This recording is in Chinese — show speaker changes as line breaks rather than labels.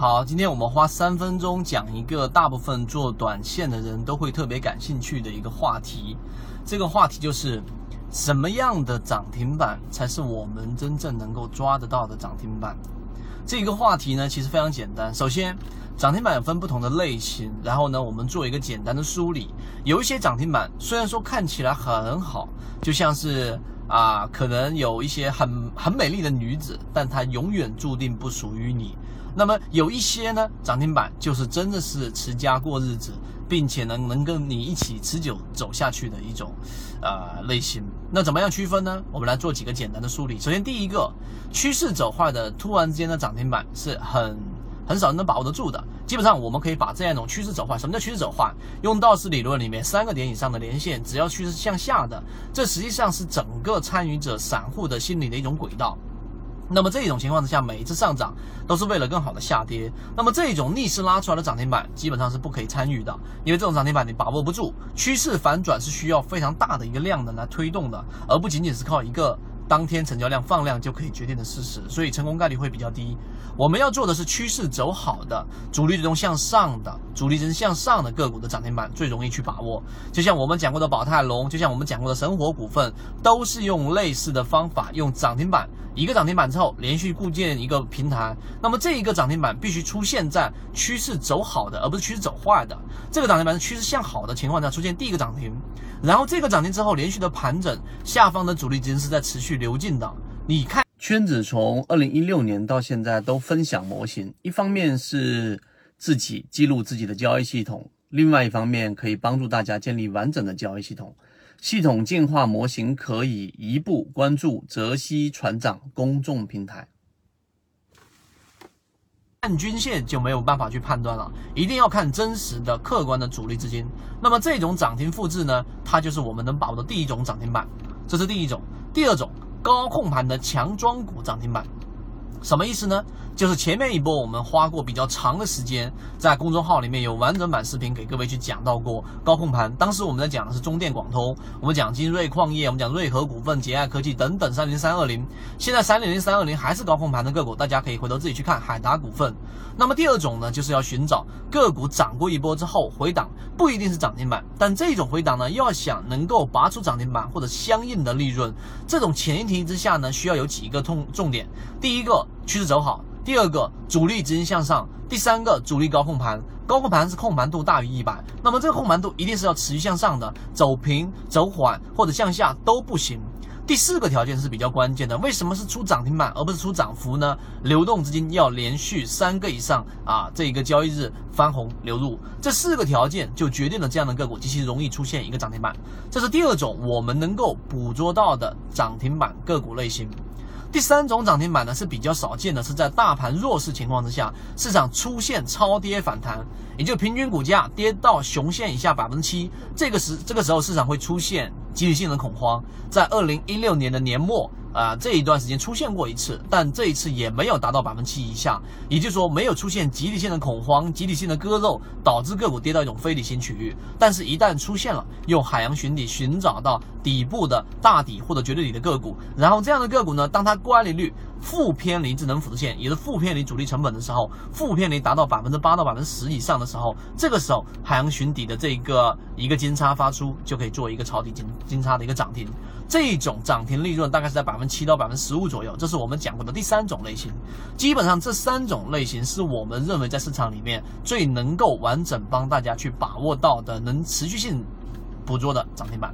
好，今天我们花三分钟讲一个大部分做短线的人都会特别感兴趣的一个话题。这个话题就是什么样的涨停板才是我们真正能够抓得到的涨停板？这个话题呢，其实非常简单。首先，涨停板分不同的类型，然后呢，我们做一个简单的梳理。有一些涨停板虽然说看起来很好，就像是。啊，可能有一些很很美丽的女子，但她永远注定不属于你。那么有一些呢，涨停板就是真的是持家过日子，并且能能跟你一起持久走下去的一种，呃类型。那怎么样区分呢？我们来做几个简单的梳理。首先，第一个，趋势走坏的突然之间的涨停板是很。很少人能把握得住的。基本上，我们可以把这样一种趋势走坏。什么叫趋势走坏？用道氏理论里面，三个点以上的连线，只要趋势向下的，这实际上是整个参与者散户的心理的一种轨道。那么这种情况之下，每一次上涨都是为了更好的下跌。那么这种逆势拉出来的涨停板，基本上是不可以参与的，因为这种涨停板你把握不住。趋势反转是需要非常大的一个量能来推动的，而不仅仅是靠一个。当天成交量放量就可以决定的事实，所以成功概率会比较低。我们要做的是趋势走好的、主力最终向上的、主力真向上的个股的涨停板最容易去把握。就像我们讲过的宝泰隆，就像我们讲过的神火股份，都是用类似的方法，用涨停板一个涨停板之后连续构建一个平台。那么这一个涨停板必须出现在趋势走好的，而不是趋势走坏的。这个涨停板是趋势向好的情况下出现第一个涨停，然后这个涨停之后连续的盘整，下方的主力资金是在持续。流进的，你看圈子从二零一六年到现在都分享模型，一方面是自己记录自己的交易系统，另外一方面可以帮助大家建立完整的交易系统。系统进化模型可以一步关注泽西船长公众平台。看均线就没有办法去判断了，一定要看真实的客观的主力资金。那么这种涨停复制呢，它就是我们能把握的第一种涨停板，这是第一种。第二种。高控盘的强庄股涨停板，什么意思呢？就是前面一波我们花过比较长的时间，在公众号里面有完整版视频给各位去讲到过高控盘。当时我们在讲的是中电广通，我们讲金瑞矿业，我们讲瑞和股份、捷爱科技等等三零三二零。现在三零零三二零还是高控盘的个股，大家可以回头自己去看海达股份。那么第二种呢，就是要寻找个股涨过一波之后回档，不一定是涨停板，但这种回档呢，要想能够拔出涨停板或者相应的利润，这种前提之下呢，需要有几个重重点。第一个，趋势走好。第二个主力资金向上，第三个主力高控盘，高控盘是控盘度大于一百，那么这个控盘度一定是要持续向上的，走平、走缓或者向下都不行。第四个条件是比较关键的，为什么是出涨停板而不是出涨幅呢？流动资金要连续三个以上啊，这一个交易日翻红流入，这四个条件就决定了这样的个股极其容易出现一个涨停板。这是第二种我们能够捕捉到的涨停板个股类型。第三种涨停板呢是比较少见的，是在大盘弱势情况之下，市场出现超跌反弹，也就平均股价跌到熊线以下百分之七，这个时这个时候市场会出现集体性的恐慌，在二零一六年的年末。啊，这一段时间出现过一次，但这一次也没有达到百分之七以下，也就是说没有出现集体性的恐慌、集体性的割肉，导致个股跌到一种非理性区域。但是，一旦出现了，用海洋寻底寻找到底部的大底或者绝对底的个股，然后这样的个股呢，当它乖离率负偏离智能辅助线，也是负偏离主力成本的时候，负偏离达到百分之八到百分之十以上的时候，这个时候海洋寻底的这个一个金叉发出，就可以做一个抄底金金叉的一个涨停。这种涨停利润大概是在百分之七到百分之十五左右，这是我们讲过的第三种类型。基本上这三种类型是我们认为在市场里面最能够完整帮大家去把握到的，能持续性捕捉的涨停板。